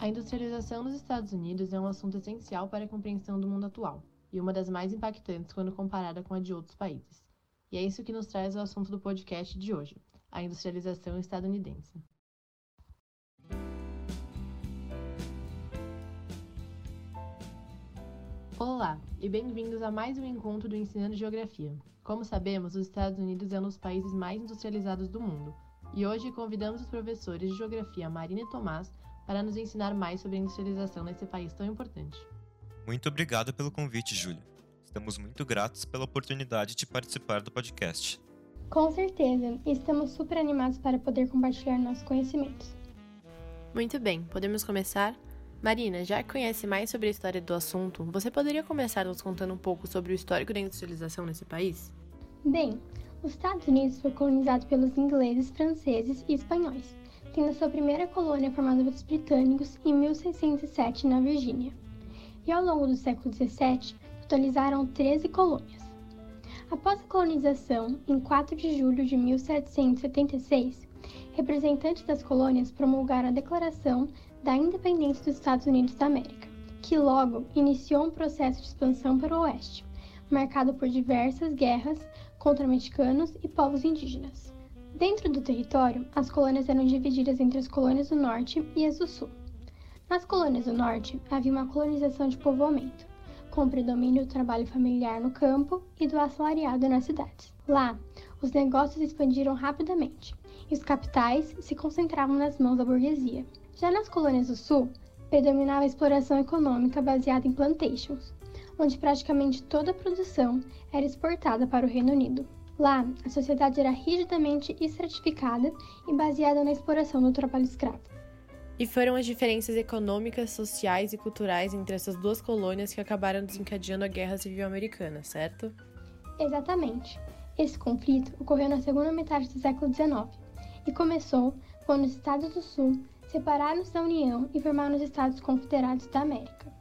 A industrialização dos Estados Unidos é um assunto essencial para a compreensão do mundo atual e uma das mais impactantes quando comparada com a de outros países. E é isso que nos traz ao assunto do podcast de hoje, a industrialização estadunidense. Olá e bem-vindos a mais um encontro do Ensinando Geografia. Como sabemos, os Estados Unidos é um dos países mais industrializados do mundo, e hoje convidamos os professores de Geografia Marina e Tomás para nos ensinar mais sobre a industrialização nesse país tão importante. Muito obrigado pelo convite, Júlia. Estamos muito gratos pela oportunidade de participar do podcast. Com certeza, estamos super animados para poder compartilhar nossos conhecimentos. Muito bem, podemos começar? Marina, já que conhece mais sobre a história do assunto, você poderia começar nos contando um pouco sobre o histórico da industrialização nesse país? Bem, os Estados Unidos foi colonizado pelos ingleses, franceses e espanhóis, tendo sua primeira colônia formada pelos britânicos em 1607 na Virgínia. E ao longo do século XVII, totalizaram 13 colônias. Após a colonização, em 4 de julho de 1776, representantes das colônias promulgaram a Declaração da Independência dos Estados Unidos da América, que logo iniciou um processo de expansão para o oeste, marcado por diversas guerras contra mexicanos e povos indígenas. Dentro do território, as colônias eram divididas entre as colônias do norte e as do sul. Nas colônias do norte, havia uma colonização de povoamento, com predomínio do trabalho familiar no campo e do assalariado nas cidades. Lá, os negócios expandiram rapidamente e os capitais se concentravam nas mãos da burguesia. Já nas colônias do sul, predominava a exploração econômica baseada em plantations, onde praticamente toda a produção era exportada para o Reino Unido. Lá, a sociedade era rigidamente estratificada e baseada na exploração do trabalho escravo. E foram as diferenças econômicas, sociais e culturais entre essas duas colônias que acabaram desencadeando a Guerra Civil Americana, certo? Exatamente. Esse conflito ocorreu na segunda metade do século XIX e começou quando os Estados do Sul separaram-se da União e formaram os Estados Confederados da América.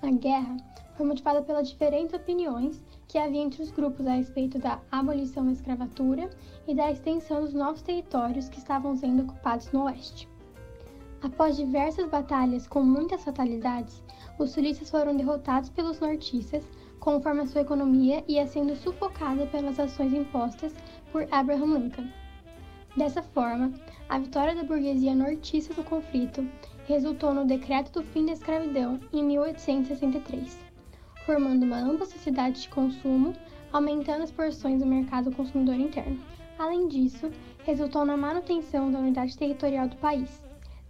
A guerra foi motivada pelas diferentes opiniões que havia entre os grupos a respeito da abolição da escravatura e da extensão dos novos territórios que estavam sendo ocupados no oeste. Após diversas batalhas com muitas fatalidades, os sulistas foram derrotados pelos nortistas, conforme a sua economia ia sendo sufocada pelas ações impostas por Abraham Lincoln. Dessa forma, a vitória da burguesia nortista no conflito resultou no decreto do fim da escravidão em 1863, formando uma ampla sociedade de consumo, aumentando as porções do mercado consumidor interno. Além disso, resultou na manutenção da unidade territorial do país,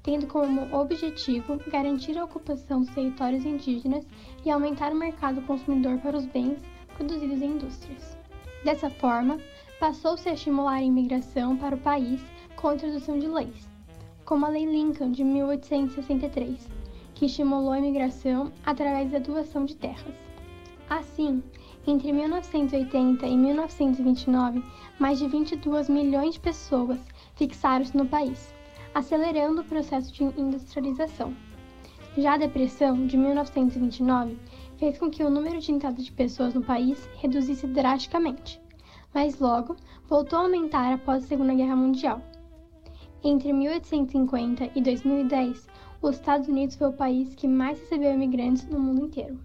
tendo como objetivo garantir a ocupação dos territórios indígenas e aumentar o mercado consumidor para os bens produzidos em indústrias. Dessa forma, passou-se a estimular a imigração para o país com a introdução de leis, como a Lei Lincoln de 1863, que estimulou a imigração através da doação de terras. Assim, entre 1980 e 1929, mais de 22 milhões de pessoas fixaram-se no país acelerando o processo de industrialização. Já a depressão de 1929 fez com que o número de entrada de pessoas no país reduzisse drasticamente, mas logo voltou a aumentar após a Segunda Guerra Mundial. Entre 1850 e 2010, os Estados Unidos foi o país que mais recebeu imigrantes no mundo inteiro.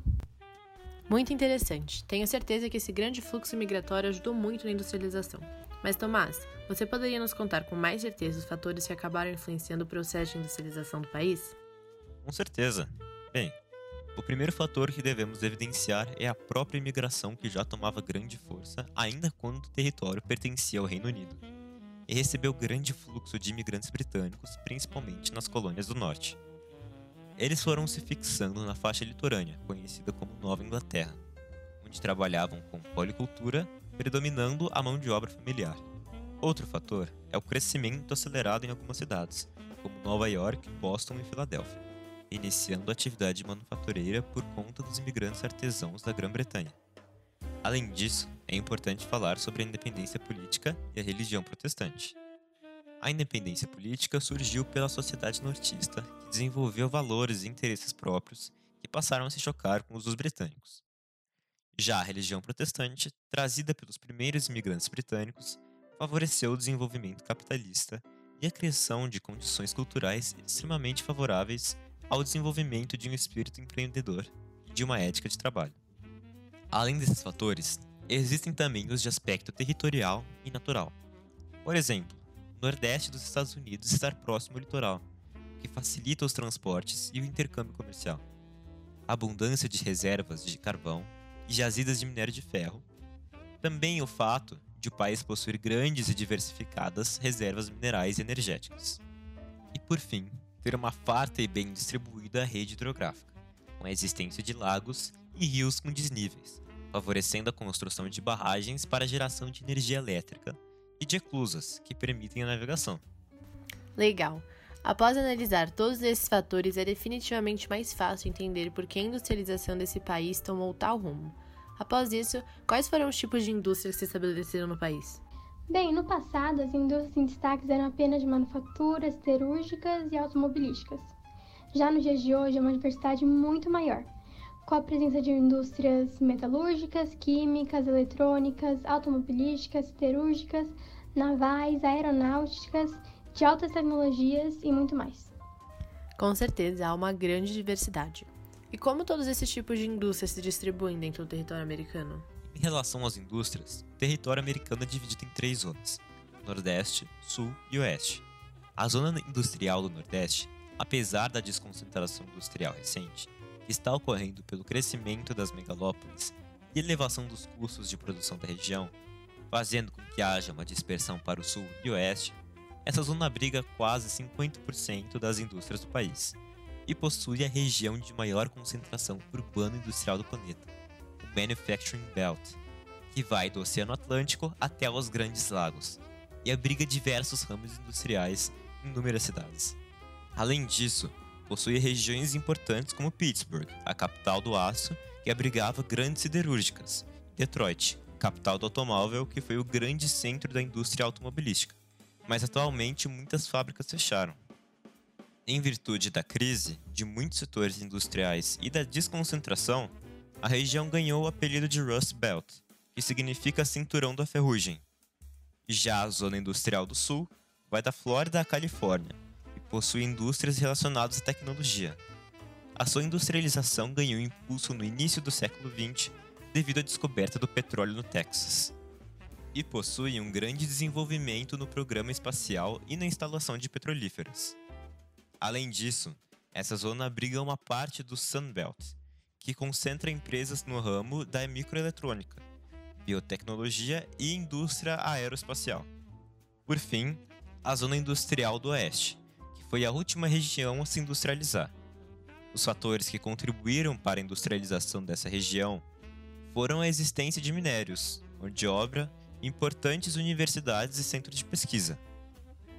Muito interessante. Tenho certeza que esse grande fluxo migratório ajudou muito na industrialização. Mas, Tomás, você poderia nos contar com mais certeza os fatores que acabaram influenciando o processo de industrialização do país? Com certeza. Bem, o primeiro fator que devemos evidenciar é a própria imigração que já tomava grande força ainda quando o território pertencia ao Reino Unido e recebeu grande fluxo de imigrantes britânicos, principalmente nas colônias do norte. Eles foram se fixando na faixa litorânea, conhecida como Nova Inglaterra, onde trabalhavam com policultura predominando a mão de obra familiar. Outro fator é o crescimento acelerado em algumas cidades, como Nova York, Boston e Filadélfia, iniciando a atividade manufatureira por conta dos imigrantes artesãos da Grã-Bretanha. Além disso, é importante falar sobre a independência política e a religião protestante. A independência política surgiu pela sociedade nortista, que desenvolveu valores e interesses próprios que passaram a se chocar com os dos britânicos. Já a religião protestante, trazida pelos primeiros imigrantes britânicos, favoreceu o desenvolvimento capitalista e a criação de condições culturais extremamente favoráveis ao desenvolvimento de um espírito empreendedor e de uma ética de trabalho. Além desses fatores, existem também os de aspecto territorial e natural. Por exemplo, nordeste dos Estados Unidos estar próximo ao litoral, que facilita os transportes e o intercâmbio comercial. A abundância de reservas de carvão e jazidas de minério de ferro. Também o fato de o país possuir grandes e diversificadas reservas minerais e energéticas. E por fim, ter uma farta e bem distribuída rede hidrográfica, com a existência de lagos e rios com desníveis, favorecendo a construção de barragens para a geração de energia elétrica e de eclusas, que permitem a navegação. Legal. Após analisar todos esses fatores, é definitivamente mais fácil entender por que a industrialização desse país tomou tal rumo. Após isso, quais foram os tipos de indústrias que se estabeleceram no país? Bem, no passado, as indústrias em destaque eram apenas de manufaturas, siderúrgicas e automobilísticas. Já nos dias de hoje, é uma diversidade muito maior, com a presença de indústrias metalúrgicas, químicas, eletrônicas, automobilísticas, siderúrgicas, navais, aeronáuticas, de altas tecnologias e muito mais. Com certeza, há uma grande diversidade. E como todos esses tipos de indústrias se distribuem dentro do território americano? Em relação às indústrias, o território americano é dividido em três zonas: Nordeste, Sul e Oeste. A zona industrial do Nordeste, apesar da desconcentração industrial recente, que está ocorrendo pelo crescimento das megalópolis e elevação dos custos de produção da região, fazendo com que haja uma dispersão para o Sul e Oeste, essa zona abriga quase 50% das indústrias do país e possui a região de maior concentração urbano-industrial do planeta, o Manufacturing Belt, que vai do Oceano Atlântico até os Grandes Lagos e abriga diversos ramos industriais em inúmeras cidades. Além disso, possui regiões importantes como Pittsburgh, a capital do aço, que abrigava grandes siderúrgicas, Detroit, capital do automóvel, que foi o grande centro da indústria automobilística, mas atualmente muitas fábricas fecharam. Em virtude da crise de muitos setores industriais e da desconcentração, a região ganhou o apelido de Rust Belt, que significa cinturão da ferrugem. Já a zona industrial do sul vai da Flórida à Califórnia possui indústrias relacionadas à tecnologia. A sua industrialização ganhou impulso no início do século XX devido à descoberta do petróleo no Texas e possui um grande desenvolvimento no programa espacial e na instalação de petrolíferas. Além disso, essa zona abriga uma parte do Sunbelt, que concentra empresas no ramo da microeletrônica, biotecnologia e indústria aeroespacial. Por fim, a zona industrial do Oeste, foi a última região a se industrializar. Os fatores que contribuíram para a industrialização dessa região foram a existência de minérios, mão de obra importantes universidades e centros de pesquisa.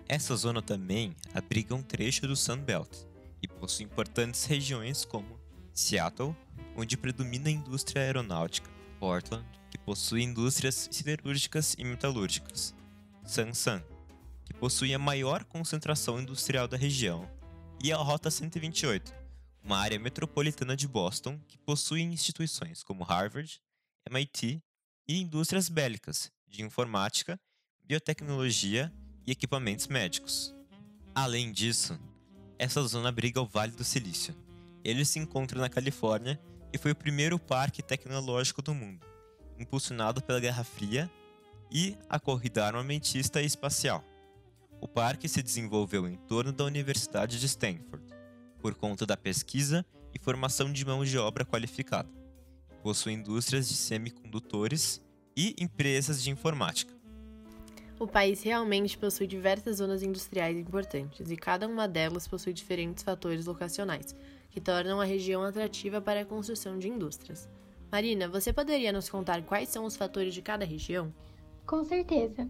Essa zona também abriga um trecho do Sunbelt e possui importantes regiões como Seattle, onde predomina a indústria aeronáutica, Portland, que possui indústrias siderúrgicas e metalúrgicas, Sansan, possui a maior concentração industrial da região, e a Rota 128, uma área metropolitana de Boston que possui instituições como Harvard, MIT e indústrias bélicas, de informática, biotecnologia e equipamentos médicos. Além disso, essa zona abriga o Vale do Silício. Ele se encontra na Califórnia e foi o primeiro parque tecnológico do mundo, impulsionado pela Guerra Fria e a corrida armamentista e espacial. O parque se desenvolveu em torno da Universidade de Stanford, por conta da pesquisa e formação de mão de obra qualificada. Possui indústrias de semicondutores e empresas de informática. O país realmente possui diversas zonas industriais importantes e cada uma delas possui diferentes fatores locacionais, que tornam a região atrativa para a construção de indústrias. Marina, você poderia nos contar quais são os fatores de cada região? Com certeza.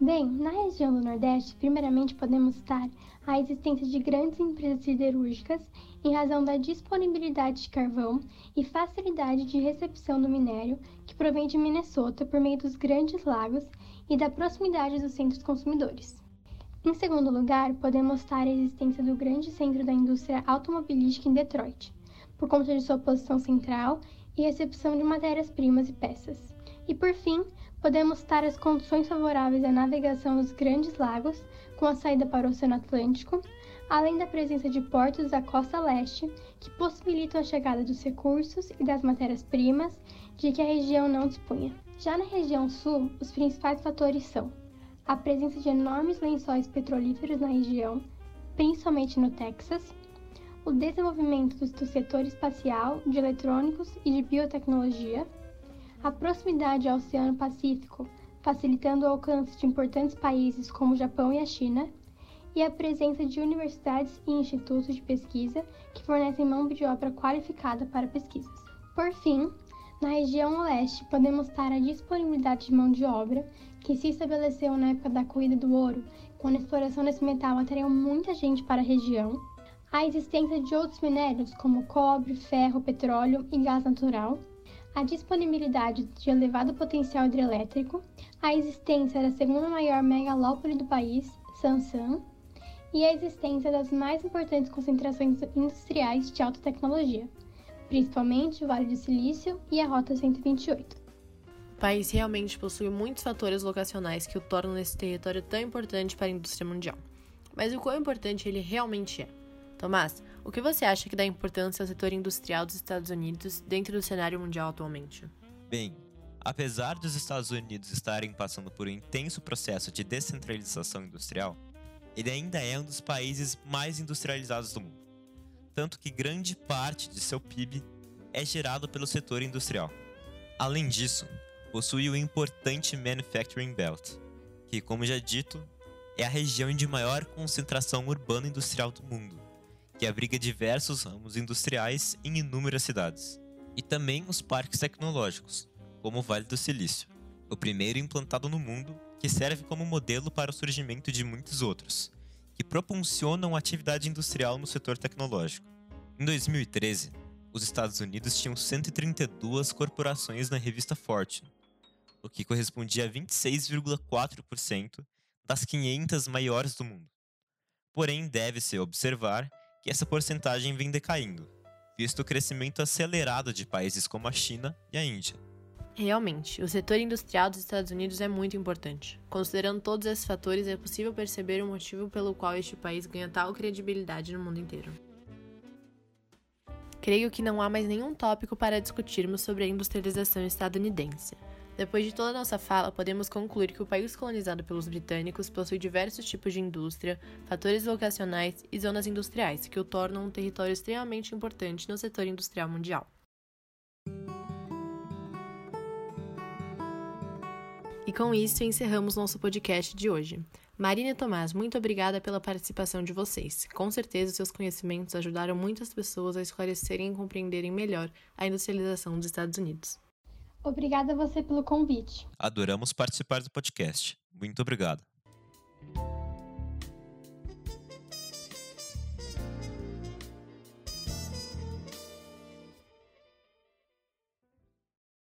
Bem, na região do Nordeste, primeiramente podemos citar a existência de grandes empresas siderúrgicas em razão da disponibilidade de carvão e facilidade de recepção do minério que provém de Minnesota por meio dos grandes lagos e da proximidade dos centros consumidores. Em segundo lugar, podemos citar a existência do grande centro da indústria automobilística em Detroit, por conta de sua posição central e recepção de matérias-primas e peças. E por fim, podemos citar as condições favoráveis à navegação dos grandes lagos, com a saída para o Oceano Atlântico, além da presença de portos da costa leste, que possibilitam a chegada dos recursos e das matérias-primas de que a região não dispunha. Já na região sul, os principais fatores são a presença de enormes lençóis petrolíferos na região, principalmente no Texas, o desenvolvimento do setor espacial, de eletrônicos e de biotecnologia, a proximidade ao Oceano Pacífico, facilitando o alcance de importantes países como o Japão e a China, e a presença de universidades e institutos de pesquisa que fornecem mão de obra qualificada para pesquisas. Por fim, na região oeste, podemos estar a disponibilidade de mão de obra, que se estabeleceu na época da corrida do ouro, quando a exploração desse metal atraiu muita gente para a região, a existência de outros minérios como cobre, ferro, petróleo e gás natural, a disponibilidade de elevado potencial hidrelétrico, a existência da segunda maior megalópole do país, Sansan, e a existência das mais importantes concentrações industriais de alta tecnologia, principalmente o Vale do Silício e a Rota 128. O país realmente possui muitos fatores locacionais que o tornam esse território tão importante para a indústria mundial. Mas o quão importante ele realmente é? Tomás, o que você acha que dá importância ao setor industrial dos Estados Unidos dentro do cenário mundial atualmente? Bem, apesar dos Estados Unidos estarem passando por um intenso processo de descentralização industrial, ele ainda é um dos países mais industrializados do mundo. Tanto que grande parte de seu PIB é gerado pelo setor industrial. Além disso, possui o importante Manufacturing Belt, que, como já dito, é a região de maior concentração urbana industrial do mundo, que abriga diversos ramos industriais em inúmeras cidades. E também os parques tecnológicos, como o Vale do Silício, o primeiro implantado no mundo que serve como modelo para o surgimento de muitos outros, que propulsionam atividade industrial no setor tecnológico. Em 2013, os Estados Unidos tinham 132 corporações na revista Fortune, o que correspondia a 26,4% das 500 maiores do mundo. Porém, deve-se observar que essa porcentagem vem decaindo, visto o crescimento acelerado de países como a China e a Índia. Realmente, o setor industrial dos Estados Unidos é muito importante. Considerando todos esses fatores, é possível perceber o motivo pelo qual este país ganha tal credibilidade no mundo inteiro. Creio que não há mais nenhum tópico para discutirmos sobre a industrialização estadunidense. Depois de toda a nossa fala, podemos concluir que o país colonizado pelos britânicos possui diversos tipos de indústria, fatores vocacionais e zonas industriais que o tornam um território extremamente importante no setor industrial mundial. E com isso encerramos nosso podcast de hoje. Marina e Tomás, muito obrigada pela participação de vocês. Com certeza, seus conhecimentos ajudaram muitas pessoas a esclarecerem e compreenderem melhor a industrialização dos Estados Unidos. Obrigada a você pelo convite. Adoramos participar do podcast. Muito obrigado.